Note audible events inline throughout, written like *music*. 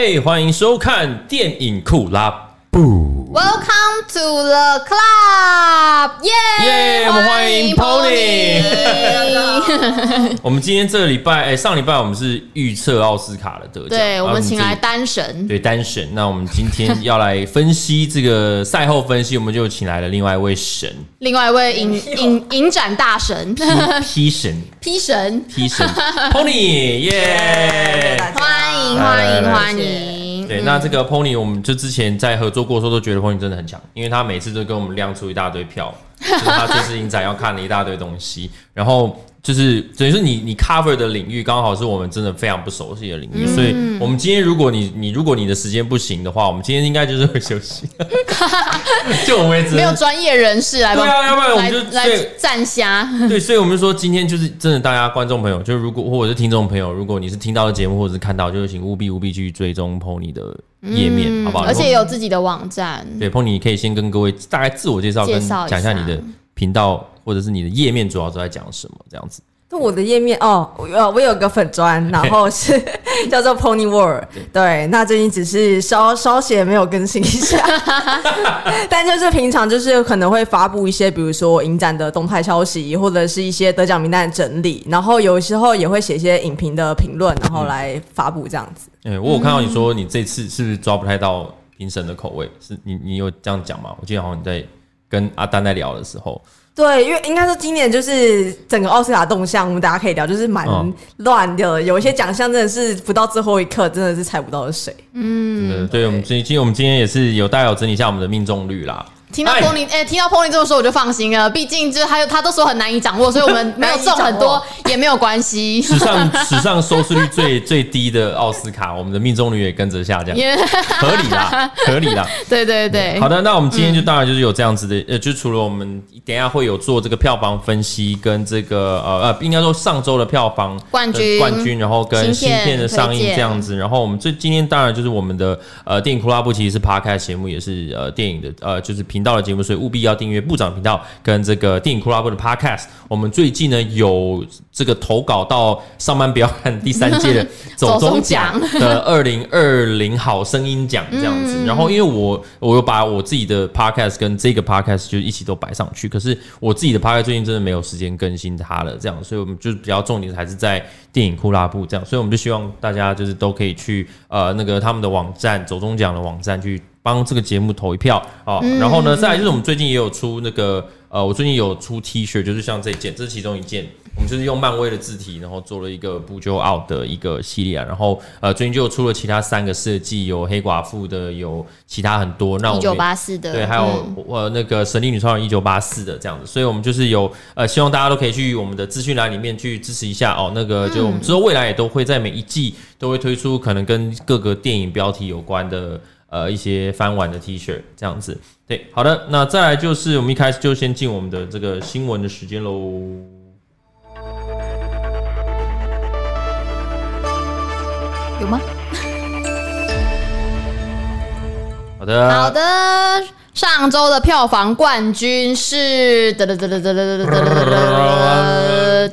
哎，欢迎收看电影库拉布。To the club，耶！耶！我们欢迎 Pony。*laughs* 我们今天这个礼拜，哎，上礼拜我们是预测奥斯卡的得奖，对，我们请来单神，对单神。那我们今天要来分析这个赛后分析，我们就请来了另外一位神，另外一位影影影展大神，P 神，*laughs* P 神，P 神，Pony，*laughs* 耶！欢迎欢迎欢迎。对，那这个 Pony，我们就之前在合作过的时候都觉得 Pony 真的很强，因为他每次都跟我们亮出一大堆票，就是他这次影展要看了一大堆东西，然后。就是等于说你你 cover 的领域刚好是我们真的非常不熟悉的领域，嗯、所以我们今天如果你你如果你的时间不行的话，我们今天应该就是会休息。*laughs* 就我们没有专业人士来，对啊，要不然我们就来站下。对，所以我们就说今天就是真的，大家观众朋友，就是如果或者是听众朋友，如果你是听到的节目或者是看到，就是请务必务必去追踪 Pony 的页面，嗯、好不好？而且有自己的网站。对，Pony 你可以先跟各位大概自我介绍，跟讲一下你的频道。或者是你的页面主要都在讲什么这样子？那我的页面哦，我我有个粉砖，然后是 *laughs* 叫做 Pony World。对，那最近只是稍稍写没有更新一下，*laughs* 但就是平常就是可能会发布一些，比如说影展的动态消息，或者是一些得奖名单的整理，然后有时候也会写一些影评的评论，然后来发布这样子。哎、嗯，我有看到你说你这次是不是抓不太到评审的口味？是你你有这样讲吗？我记得好像你在跟阿丹在聊的时候。对，因为应该说今年就是整个奥斯卡动向，我们大家可以聊，就是蛮乱的，哦、有一些奖项真的是不到最后一刻，真的是猜不到是谁。嗯，对，对，我们今今我们今天也是有大概有整理一下我们的命中率啦。听到 Pony 哎，听到 Pony 这么说我就放心了，毕竟就是他他都说很难以掌握，所以我们没有中很多也没有关系。史上史上收视率最 *laughs* 最低的奥斯卡，我们的命中率也跟着下降，合理啦，合理啦。*laughs* 对对对，好的，那我们今天就当然就是有这样子的，呃，就除了我们等一下会有做这个票房分析跟这个呃呃，应该说上周的票房冠军冠军，然后跟新片的上映这样子，然后我们这今天当然就是我们的呃电影库拉布，其实是 Podcast 节目，也是呃电影的呃就是频道的节目，所以务必要订阅部长频道跟这个电影酷拉部的 Podcast。我们最近呢有这个投稿到上班不要看第三届的 *laughs* 走中奖的二零二零好声音奖这样子。然后因为我我又把我自己的 Podcast 跟这个 Podcast 就一起都摆上去，可是我自己的 Podcast 最近真的没有时间更新它了，这样，所以我们就是比较重点还是在电影库拉布这样，所以我们就希望大家就是都可以去呃那个他们的网站走中奖的网站去。帮这个节目投一票啊！然后呢，再来就是我们最近也有出那个呃，我最近有出 T 恤，就是像这件，这是其中一件。我们就是用漫威的字体，然后做了一个不就 out 的一个系列啊。然后呃，最近就出了其他三个设计，有黑寡妇的，有其他很多。那我们一九八四的，对，还有呃那个神力女超人一九八四的这样子。所以我们就是有呃，希望大家都可以去我们的资讯栏里面去支持一下哦。那个就我们之后未来也都会在每一季都会推出可能跟各个电影标题有关的。呃，一些翻完的 T 恤这样子，对，好的，那再来就是我们一开始就先进我们的这个新闻的时间喽，有吗？好的，好的，上周的票房冠军是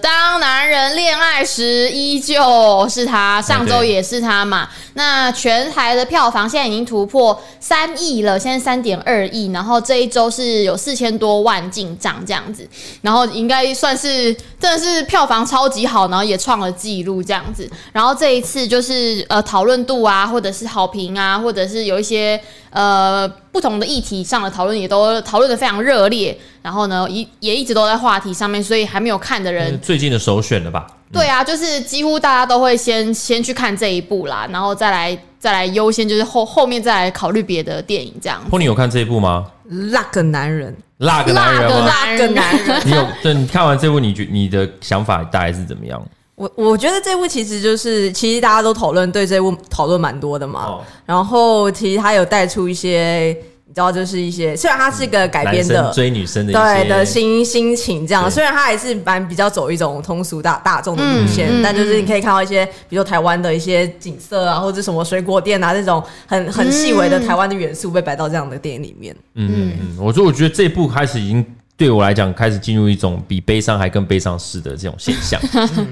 当男人恋爱时依旧是他，上周也是他嘛。那全台的票房现在已经突破三亿了，现在三点二亿，然后这一周是有四千多万进账这样子，然后应该算是真的是票房超级好，然后也创了纪录这样子，然后这一次就是呃讨论度啊，或者是好评啊，或者是有一些呃不同的议题上的讨论也都讨论的非常热烈，然后呢一也一直都在话题上面，所以还没有看的人最近的首选了吧？对啊，就是几乎大家都会先先去看这一部啦，然后再来再来优先，就是后后面再来考虑别的电影这样。Pony 有看这一部吗？那个男人，那个男人，那个男人。你有？对，你看完这部，你觉你的想法大概是怎么样？我我觉得这部其实就是，其实大家都讨论，对这部讨论蛮多的嘛。哦、然后其实他有带出一些。你知道就是一些，虽然它是一个改编的追女生的对的心心情这样，虽然它还是蛮比较走一种通俗大大众的路线，但就是你可以看到一些，比如说台湾的一些景色啊，或者什么水果店啊这种很很细微的台湾的元素被摆到这样的电影里面。嗯嗯，我说我觉得这部开始已经对我来讲开始进入一种比悲伤还更悲伤式的这种现象，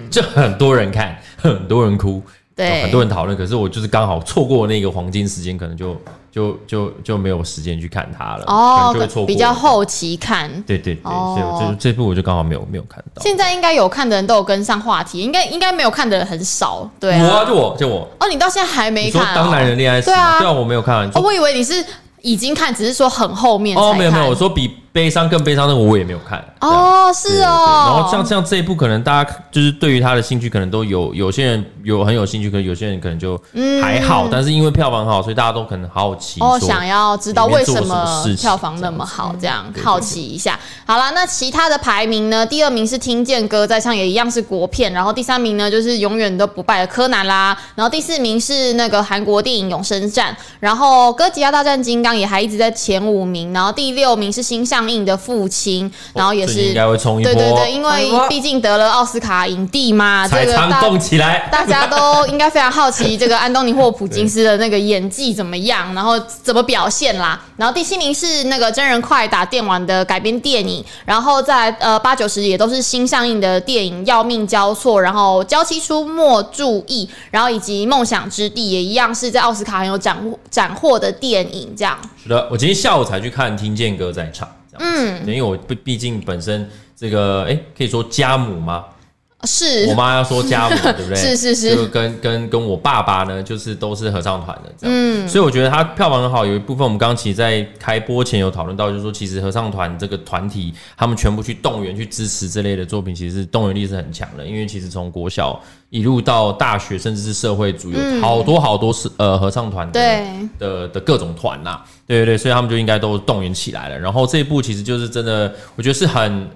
就很多人看，很多人哭。对，很多人讨论，可是我就是刚好错过那个黄金时间，可能就就就就没有时间去看它了。哦，就会错过比较后期看。对对对，哦、所以我这这部我就刚好没有没有看到。现在应该有看的人都有跟上话题，应该应该没有看的人很少。对、啊，我啊，就我就我。哦，你到现在还没看、哦？当男人恋爱时，对啊，对啊，我没有看完。哦，我以为你是。已经看，只是说很后面哦，没有没有，我说比悲伤更悲伤的我也没有看哦，是哦。然后像像这一部，可能大家就是对于他的兴趣，可能都有有些人有很有兴趣，可能有些人可能就还好，但是因为票房好，所以大家都可能好奇哦，想要知道为什么票房那么好，这样好奇一下。好了，那其他的排名呢？第二名是《听见歌在唱》，也一样是国片。然后第三名呢，就是永远都不败的柯南啦。然后第四名是那个韩国电影《永生战》。然后哥吉拉大战金刚也还一直在前五名。然后第六名是新上映的《父亲》，然后也是应该会冲一波。对对对，因为毕竟得了奥斯卡影帝嘛，这个大动起来，大家都应该非常好奇这个安东尼霍普金斯的那个演技怎么样，然后怎么表现啦。然后第七名是那个真人快打电玩的改编电影，然后在呃八九十也都是新上映的电影《要命交错》，然后《娇妻出没注意》，然后以及《梦想之地》也一样是在奥斯卡很有斩斩获的电影，这样。是的，我今天下午才去看《听见歌在唱》，嗯，因为我毕毕竟本身这个哎，可以说家母吗？是我妈要说家母，对不对？*laughs* 是是是，就跟跟跟我爸爸呢，就是都是合唱团的这样。嗯，所以我觉得它票房很好。有一部分我们刚刚其实在开播前有讨论到，就是说其实合唱团这个团体，他们全部去动员去支持这类的作品，其实动员力是很强的。因为其实从国小一路到大学，甚至是社会组，有好多好多是呃合唱团的的的各种团呐。对对对，所以他们就应该都动员起来了。然后这一部其实就是真的，我觉得是很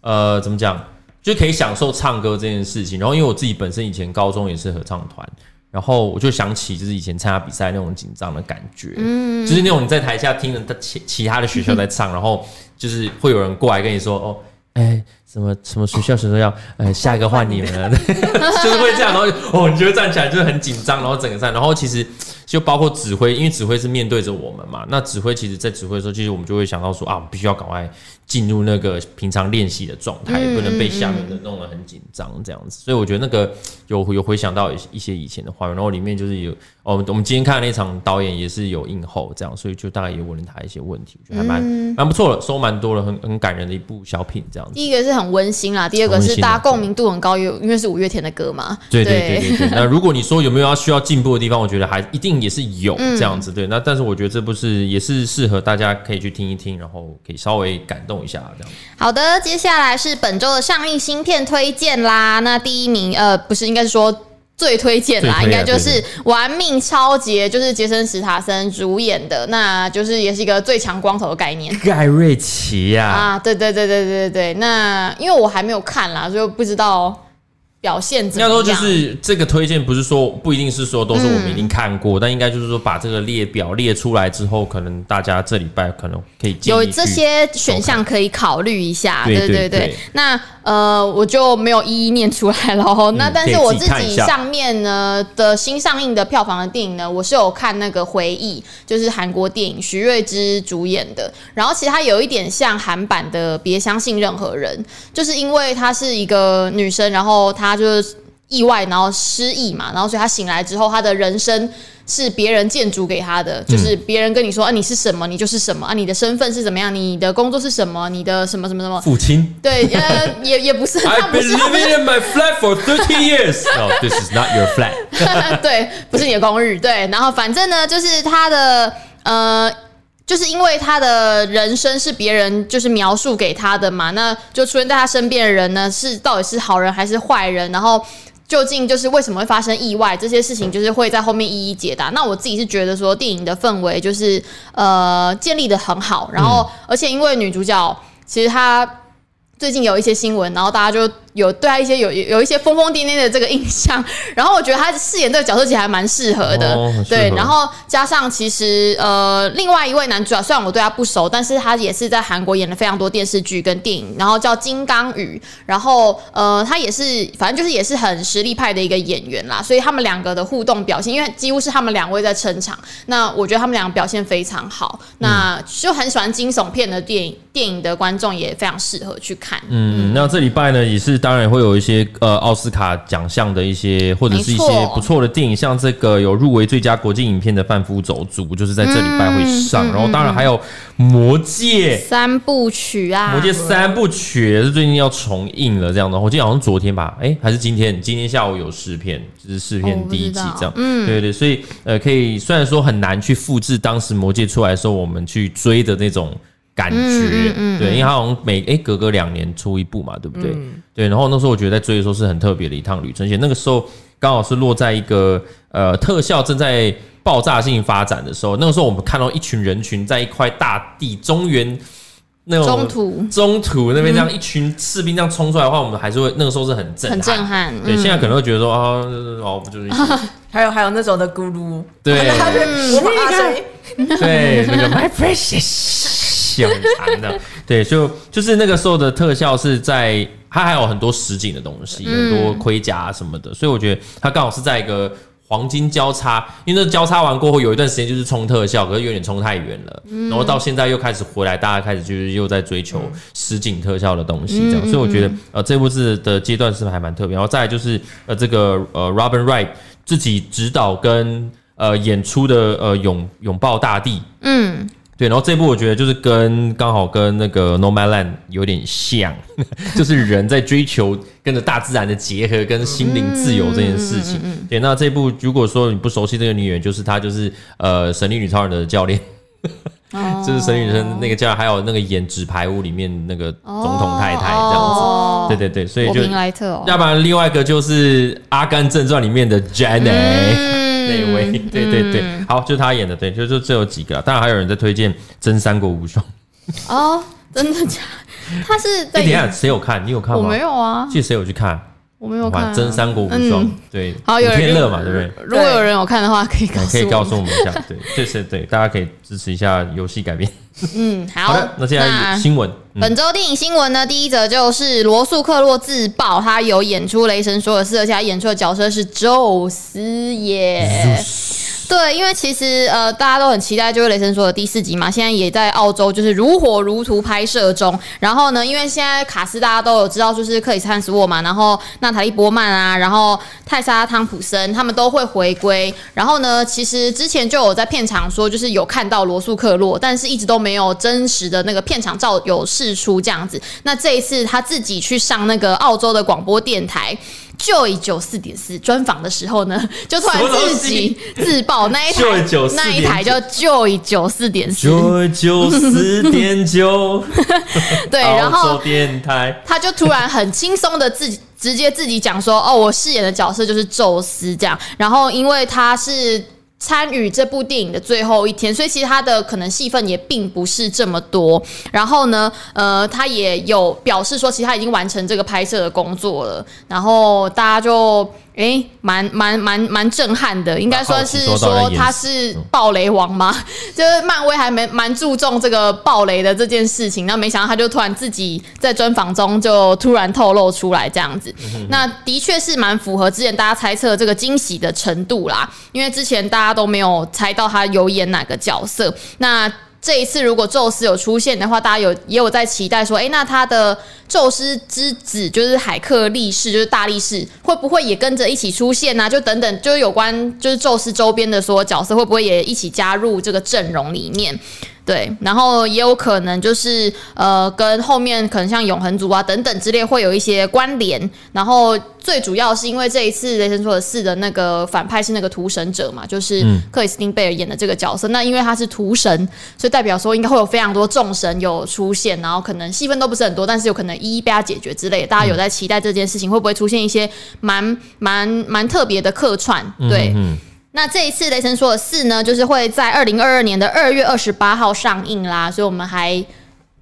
呃怎么讲？就可以享受唱歌这件事情，然后因为我自己本身以前高中也是合唱团，然后我就想起就是以前参加比赛那种紧张的感觉，嗯，就是那种你在台下听着他其其他的学校在唱，然后就是会有人过来跟你说哦，哎，什么什么学校学生要，呃，下一个换你们了，*laughs* 就是会这样，然后哦，你就会站起来就是很紧张，然后整个站，然后其实就包括指挥，因为指挥是面对着我们嘛，那指挥其实在指挥的时候，其实我们就会想到说啊，我们必须要赶快。进入那个平常练习的状态，嗯、不能被下面的弄得很紧张这样子，所以我觉得那个有有回想到一些以前的画面，然后里面就是有哦，我们今天看的那场导演也是有映后这样，所以就大概也问了他一些问题，我觉得还蛮蛮不错的，收蛮多了，很很感人的一部小品这样子。第一个是很温馨啦，第二个是大家共鸣度很高，因因为是五月天的歌嘛。对对对对对。*laughs* 那如果你说有没有要需要进步的地方，我觉得还一定也是有这样子。对，那但是我觉得这不是也是适合大家可以去听一听，然后可以稍微感动一下这样。好的，接下来是本周的上映新片推荐啦。那第一名，呃，不是，应该是说最推荐啦，应该就是《玩命超杰》，就是杰森·史塔森主演的，那就是也是一个最强光头的概念。盖瑞奇呀，啊，对对对对对对，那因为我还没有看啦，所以不知道。表现怎么样？就是这个推荐，不是说不一定是说都是我们已经看过，嗯、但应该就是说把这个列表列出来之后，可能大家这礼拜可能可以有这些选项可以考虑一下。对对对，那呃，我就没有一一念出来了。嗯、那但是我自己上面呢的新上映的票房的电影呢，我是有看那个回忆，就是韩国电影徐睿之主演的。然后其实它有一点像韩版的《别相信任何人》，就是因为她是一个女生，然后她。他就是意外，然后失忆嘛，然后所以他醒来之后，他的人生是别人建筑给他的，就是别人跟你说啊，你是什么，你就是什么啊，你的身份是怎么样，你的工作是什么，你的什么什么什么。父亲。对，呃，*laughs* 也也不是。I've been living in my flat for thirty years. *laughs* No, this is not your flat. *laughs* 对，不是你的公寓。对，然后反正呢，就是他的呃。就是因为他的人生是别人就是描述给他的嘛，那就出现在他身边的人呢，是到底是好人还是坏人？然后究竟就是为什么会发生意外？这些事情就是会在后面一一解答。那我自己是觉得说，电影的氛围就是呃建立的很好，然后而且因为女主角其实她最近有一些新闻，然后大家就。有对他一些有有一些疯疯癫癫的这个印象，*laughs* 然后我觉得他饰演这个角色其实还蛮适合的，哦、合对。然后加上其实呃，另外一位男主角虽然我对他不熟，但是他也是在韩国演了非常多电视剧跟电影，然后叫金刚宇，然后呃，他也是反正就是也是很实力派的一个演员啦，所以他们两个的互动表现，因为几乎是他们两位在撑场，那我觉得他们两个表现非常好，那就很喜欢惊悚片的电影电影的观众也非常适合去看。嗯，那这礼拜呢也是。当然会有一些呃奥斯卡奖项的一些或者是一些不错的电影，像这个有入围最佳国际影片的《贩夫走卒》，就是在这礼拜会上。然后当然还有《魔戒》三部曲啊，《魔戒》三部曲也是最近要重映了，这样的。我记得好像昨天吧，哎，还是今天？今天下午有试片，就是试片第一集这样。嗯，对对对，所以呃，可以虽然说很难去复制当时《魔戒》出来的时候我们去追的那种。感觉、嗯嗯嗯、对，因为他好像每哎、欸、隔个两年出一部嘛，对不对？嗯、对，然后那时候我觉得在追的时候是很特别的一趟旅程，而且那个时候刚好是落在一个呃特效正在爆炸性发展的时候，那个时候我们看到一群人群在一块大地中原那种中途中途那边这样一群士兵这样冲出来的话，我们还是会那个时候是很震撼，很震撼。对，现在可能会觉得说啊哦不就是 *laughs* 还有还有那种的咕噜，对，*laughs* 我怕 *laughs* 对，那个 My Precious。很长的，对，就就是那个时候的特效是在，它还有很多实景的东西，很多盔甲什么的，所以我觉得它刚好是在一个黄金交叉，因为那交叉完过后有一段时间就是冲特效，可是有点冲太远了，然后到现在又开始回来，大家开始就是又在追求实景特效的东西，这样，所以我觉得呃这部剧的阶段是还蛮特别，然后再来就是呃这个呃 Robin Wright 自己指导跟呃演出的呃拥拥抱大地，嗯。对，然后这部我觉得就是跟刚好跟那个 Nomadland 有点像，*laughs* 就是人在追求跟着大自然的结合，跟心灵自由这件事情。对，那这部如果说你不熟悉这个女演员，就是她就是呃神力女超人的教练，*laughs* 就是神力女生那个教练，还有那个演纸牌屋里面那个总统太太这样子。对对对，所以就要不然另外一个就是《阿甘正传》里面的 Jenny。那位，*laughs* 对对对，嗯、好，就是他演的，对，就就这有几个，当然还有人在推荐《真三国无双》哦，真的假？他是在，欸、等一下谁有看？你有看吗？我没有啊，记得谁有去看？我没有看《真三国无双》，对，好，有天乐嘛，对不对？如果有人有看的话，可以告诉，可以告诉我们一下，对，*laughs* 这是对，大家可以支持一下游戏改编。嗯，*laughs* 好，好的，那现在新闻，本周电影新闻呢，第一则就是罗素克洛自曝，他有演出《雷神索尔四》，而且他演出的角色是宙斯耶。对，因为其实呃，大家都很期待，就是《雷神说的》第四集嘛，现在也在澳洲就是如火如荼拍摄中。然后呢，因为现在卡斯大家都有知道，就是克里斯·汉斯沃嘛，然后娜塔莉·波曼啊，然后泰莎·汤普森他们都会回归。然后呢，其实之前就有在片场说，就是有看到罗素克洛，但是一直都没有真实的那个片场照有释出这样子。那这一次他自己去上那个澳洲的广播电台。Joy 九四点四专访的时候呢，*laughs* 就突然自己自爆那一台那一台叫 Joy 九四点四，Joy 九四点九，*laughs* 对，然后电台。他就突然很轻松的自己 *laughs* 直接自己讲说，哦，我饰演的角色就是宙斯这样，然后因为他是。参与这部电影的最后一天，所以其实他的可能戏份也并不是这么多。然后呢，呃，他也有表示说，其实他已经完成这个拍摄的工作了。然后大家就。诶，蛮蛮蛮蛮震撼的，应该算是说他是暴雷王吗？*laughs* 就是漫威还蛮蛮注重这个暴雷的这件事情，那没想到他就突然自己在专访中就突然透露出来这样子，那的确是蛮符合之前大家猜测这个惊喜的程度啦，因为之前大家都没有猜到他有演哪个角色，那。这一次如果宙斯有出现的话，大家有也有在期待说，诶，那他的宙斯之子就是海克力士，就是大力士，会不会也跟着一起出现呢？就等等，就是有关就是宙斯周边的所有角色，会不会也一起加入这个阵容里面？对，然后也有可能就是呃，跟后面可能像永恒族啊等等之类会有一些关联。然后最主要是因为这一次雷神索尔四的那个反派是那个屠神者嘛，就是克里斯汀贝尔演的这个角色。嗯、那因为他是屠神，所以代表说应该会有非常多众神有出现，然后可能戏份都不是很多，但是有可能一一被他解决之类的。大家有在期待这件事情会不会出现一些蛮蛮蛮特别的客串？对。嗯嗯那这一次《雷神说的四》呢，就是会在二零二二年的二月二十八号上映啦，所以我们还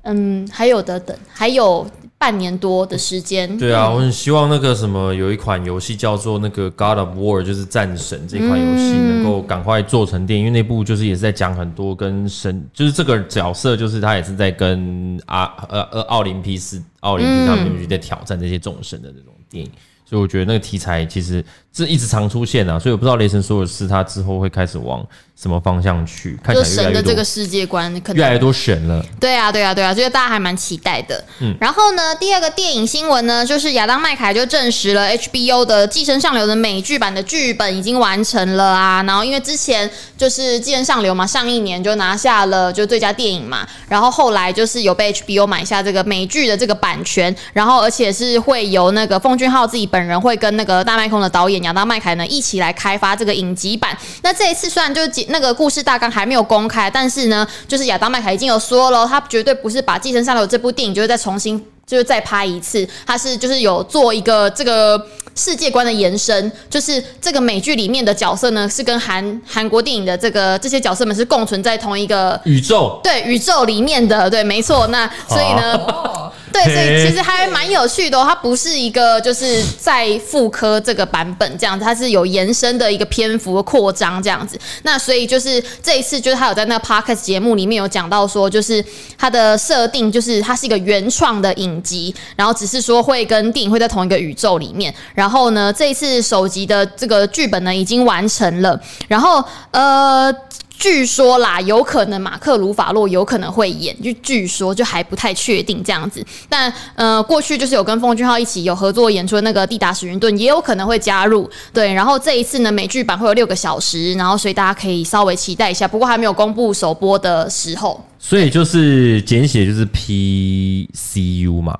嗯还有的等，还有半年多的时间。对啊，我很希望那个什么有一款游戏叫做那个《God of War》，就是战神这款游戏能够赶快做成电影，因为那部就是也是在讲很多跟神，就是这个角色，就是他也是在跟啊呃呃奥林匹斯奥林匹斯他们在挑战这些众神的那种电影。所以我觉得那个题材其实是一直常出现啊，所以我不知道雷神说的是他之后会开始往什么方向去，看起来越来越多，神的这个世界观可能越来越多神了。对啊，对啊，对啊，所以大家还蛮期待的。嗯，然后呢，第二个电影新闻呢，就是亚当麦凯就证实了 HBO 的《寄生上流》的美剧版的剧本已经完成了啊。然后因为之前就是《寄生上流》嘛，上一年就拿下了就最佳电影嘛，然后后来就是有被 HBO 买下这个美剧的这个版权，然后而且是会由那个奉俊昊自己本人会跟那个大麦空的导演亚当麦凯呢一起来开发这个影集版。那这一次虽然就是那个故事大纲还没有公开，但是呢，就是亚当麦凯已经有说了，他绝对不是把《寄生上流》这部电影就是再重新就是再拍一次，他是就是有做一个这个世界观的延伸，就是这个美剧里面的角色呢是跟韩韩国电影的这个这些角色们是共存在同一个宇宙，对宇宙里面的，对，没错。那所以呢。哦对，所以其实还蛮有趣的哦。它不是一个就是在妇科这个版本这样子，它是有延伸的一个篇幅的扩张这样子。那所以就是这一次，就是他有在那个 podcast 节目里面有讲到说，就是它的设定就是它是一个原创的影集，然后只是说会跟电影会在同一个宇宙里面。然后呢，这一次首集的这个剧本呢已经完成了。然后呃。据说啦，有可能马克·鲁法洛有可能会演，就据说就还不太确定这样子。但呃，过去就是有跟奉俊昊一起有合作演出的那个地达·史云顿也有可能会加入。对，然后这一次呢，美剧版会有六个小时，然后所以大家可以稍微期待一下。不过还没有公布首播的时候。所以就是简写就是 PCU 嘛，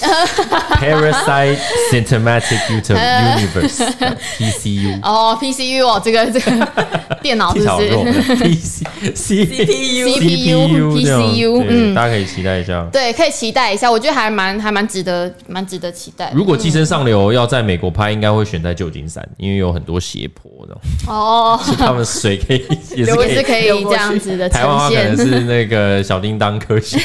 *laughs* Parasite Symptomatic *laughs* Universe，PCU 哦，PCU 哦，这个这个 *laughs* 电脑是不是？PC CPU CPU PCU 嗯，大家可以期待一下。对，可以期待一下，我觉得还蛮还蛮值得蛮值得期待。如果《寄生上流》要在美国拍，应该会选在旧金山，因为有很多斜坡的哦，是他们水可以也是可以这样子的台湾可能是那。个小叮当科学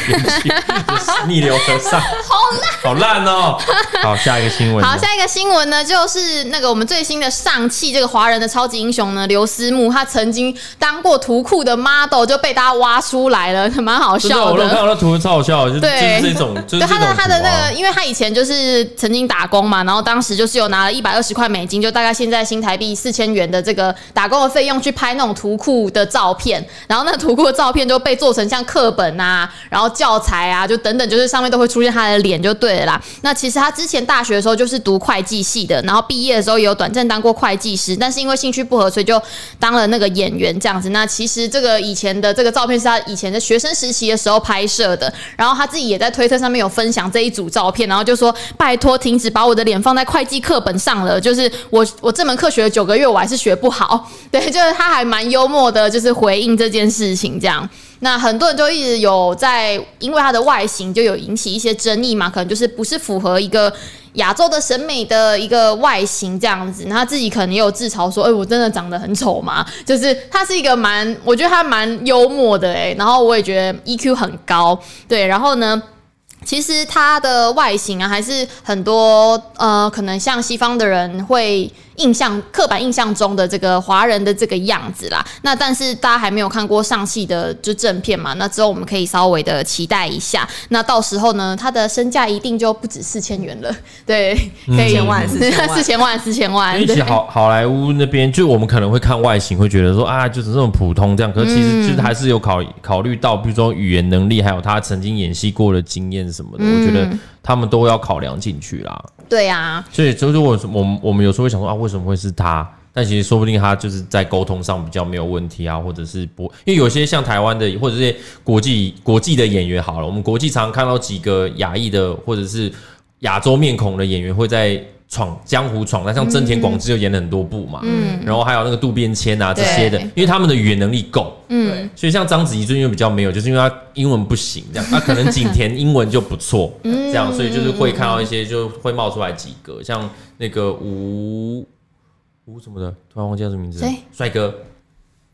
逆流而上，*laughs* 好烂，好烂哦！好，下一个新闻。好，下一个新闻呢，就是那个我们最新的上汽这个华人的超级英雄呢，刘思慕，他曾经当过图库的 model，就被大家挖出来了，*laughs* 蛮好笑的。我看到那图超好笑，就对，就是这种，对他的他的那个，因为他以前就是曾经打工嘛，然后当时就是有拿了一百二十块美金，就大概现在新台币四千元的这个打工的费用去拍那种图库的照片，然后那图库的照片就被做成。像课本啊，然后教材啊，就等等，就是上面都会出现他的脸，就对了啦。那其实他之前大学的时候就是读会计系的，然后毕业的时候也有短暂当过会计师，但是因为兴趣不合，所以就当了那个演员这样子。那其实这个以前的这个照片是他以前的学生时期的时候拍摄的，然后他自己也在推特上面有分享这一组照片，然后就说拜托停止把我的脸放在会计课本上了，就是我我这门课学了九个月，我还是学不好。*laughs* 对，就是他还蛮幽默的，就是回应这件事情这样。那很多人就一直有在，因为他的外形就有引起一些争议嘛，可能就是不是符合一个亚洲的审美的一个外形这样子。那他自己可能也有自嘲说：“哎、我真的长得很丑嘛？” *laughs* 就是他是一个蛮，我觉得他蛮幽默的哎、然后我也觉得 EQ 很高，对。然后呢，其实他的外形啊，还是很多呃，可能像西方的人会。印象刻板印象中的这个华人的这个样子啦，那但是大家还没有看过上戏的就正片嘛，那之后我们可以稍微的期待一下。那到时候呢，他的身价一定就不止四千元了，*laughs* 对，可以。四千万，四千万，四千万。比起好 *laughs* 好莱坞那边，就我们可能会看外形，会觉得说啊，就是这种普通这样，可是其实就是还是有考考虑到，比如说语言能力，还有他曾经演戏过的经验什么的，我觉得他们都要考量进去啦。对啊，所以就是我我们我们有时候会想说啊，为什么会是他？但其实说不定他就是在沟通上比较没有问题啊，或者是不，因为有些像台湾的或者是国际国际的演员好了，我们国际常常看到几个亚裔的或者是亚洲面孔的演员会在。闯江湖闯，那像真田广之就演了很多部嘛，嗯，然后还有那个渡边谦啊这些的，因为他们的语言能力够，嗯，所以像章子怡最近又比较没有，就是因为他英文不行这样，那可能景甜英文就不错，这样，所以就是会看到一些就会冒出来几个，像那个吴吴什么的，突然忘记叫什么名字，帅哥。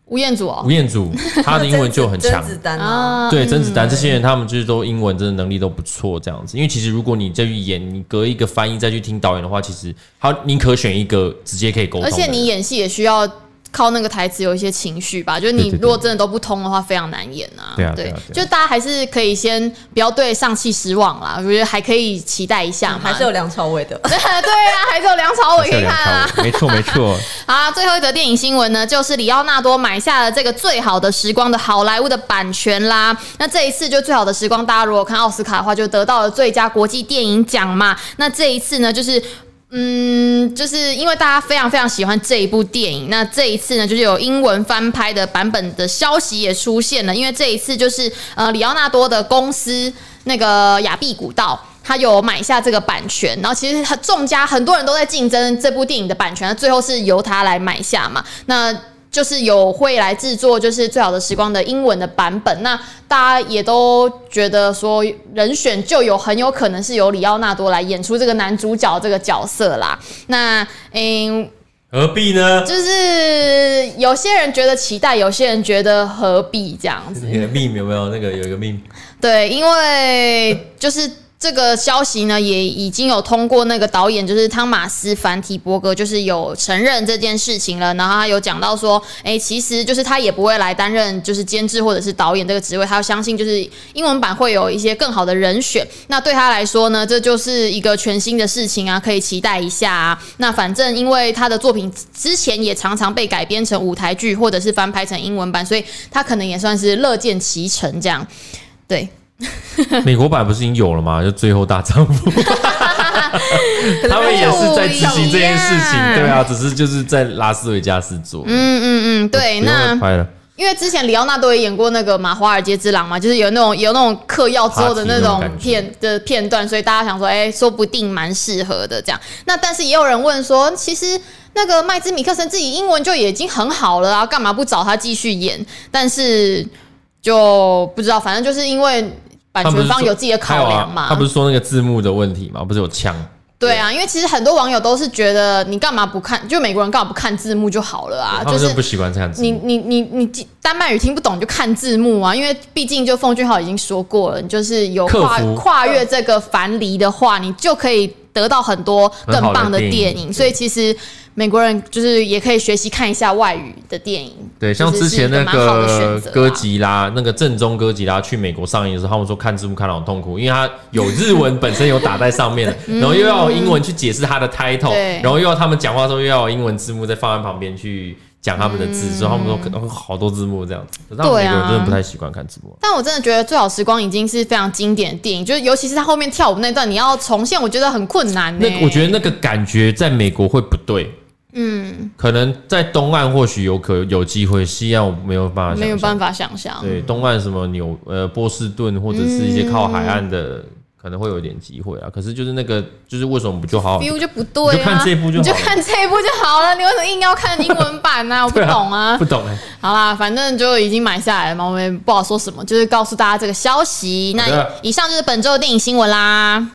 吴彦祖哦，吴彦祖，*laughs* 他的英文就很强。甄子丹啊，对，甄子丹这些人，他们就是都英文真的能力都不错，这样子。因为其实如果你再去演，你隔一个翻译再去听导演的话，其实他宁可选一个直接可以沟通。而且你演戏也需要靠那个台词有一些情绪吧，就是你如果真的都不通的话，非常难演啊。对啊，对，就大家还是可以先不要对上汽失望啦，我觉得还可以期待一下嘛，还是有梁朝伟的。*laughs* 对啊，还是有梁朝伟可以看啊。没错没错。*laughs* 好，最后一则电影新闻呢，就是里奥纳多买下了这个《最好的时光》的好莱坞的版权啦。那这一次就《最好的时光》，大家如果看奥斯卡的话，就得到了最佳国际电影奖嘛。那这一次呢，就是。嗯，就是因为大家非常非常喜欢这一部电影，那这一次呢，就是有英文翻拍的版本的消息也出现了。因为这一次就是呃，里奥纳多的公司那个亚毕古道，他有买下这个版权，然后其实他众家很多人都在竞争这部电影的版权，最后是由他来买下嘛。那就是有会来制作，就是最好的时光的英文的版本。那大家也都觉得说，人选就有很有可能是由李奥纳多来演出这个男主角这个角色啦。那嗯，何必呢？就是有些人觉得期待，有些人觉得何必这样子。你的 meme 有没有？那个有一个 meme。对，因为就是。这个消息呢，也已经有通过那个导演，就是汤马斯·凡提伯格，就是有承认这件事情了。然后他有讲到说，哎，其实就是他也不会来担任就是监制或者是导演这个职位，他相信就是英文版会有一些更好的人选。那对他来说呢，这就是一个全新的事情啊，可以期待一下啊。那反正因为他的作品之前也常常被改编成舞台剧或者是翻拍成英文版，所以他可能也算是乐见其成这样，对。*laughs* 美国版不是已经有了吗？就最后大丈夫，他们也是在执行这件事情，对啊，只是就是在拉斯维加斯做。嗯嗯嗯，对，那因为之前李奥纳多也演过那个《马华尔街之狼》嘛，就是有那种有那种嗑药之后的那种片的片段，所以大家想说，哎，说不定蛮适合的这样。那但是也有人问说，其实那个麦兹米克森自己英文就已经很好了啊，干嘛不找他继续演？但是就不知道，反正就是因为。版权方有自己的考量嘛？他不是说那个字幕的问题吗？不是有枪？对啊，因为其实很多网友都是觉得你干嘛不看？就美国人干嘛不看字幕就好了啊？就是不喜欢看字幕。你你你你丹麦语听不懂就看字幕啊？因为毕竟就奉俊昊已经说过了，你就是有跨跨越这个樊篱的话，你就可以得到很多更棒的电影。所以其实。美国人就是也可以学习看一下外语的电影，对，像之前那个哥吉拉，那个正宗哥吉拉去美国上映的时候，他们说看字幕看得很痛苦，因为他有日文本身有打在上面，*laughs* 然后又要英文去解释他的 title，然后又要他们讲话的时候又要有英文字幕再放在旁边去讲他们的字，所以他们说可能好多字幕这样子，可是美国人真的不太习惯看字幕。但我真的觉得《最好时光》已经是非常经典的电影，就是尤其是他后面跳舞那段，你要重现，我觉得很困难。那我觉得那个感觉在美国会不对。嗯，可能在东岸或许有可有机会，西岸我没有办法，没有办法想象。对，东岸什么纽呃波士顿或者是一些靠海岸的，嗯、可能会有点机会啊。可是就是那个，就是为什么不就好好？view 就不对啊，就看这一部就好，就看这一部就好了。你为什么硬要看英文版呢、啊？*laughs* 我不懂啊，啊不懂哎、欸。好啦，反正就已经买下来了嘛，我们也不好说什么，就是告诉大家这个消息。那以上就是本周的电影新闻啦。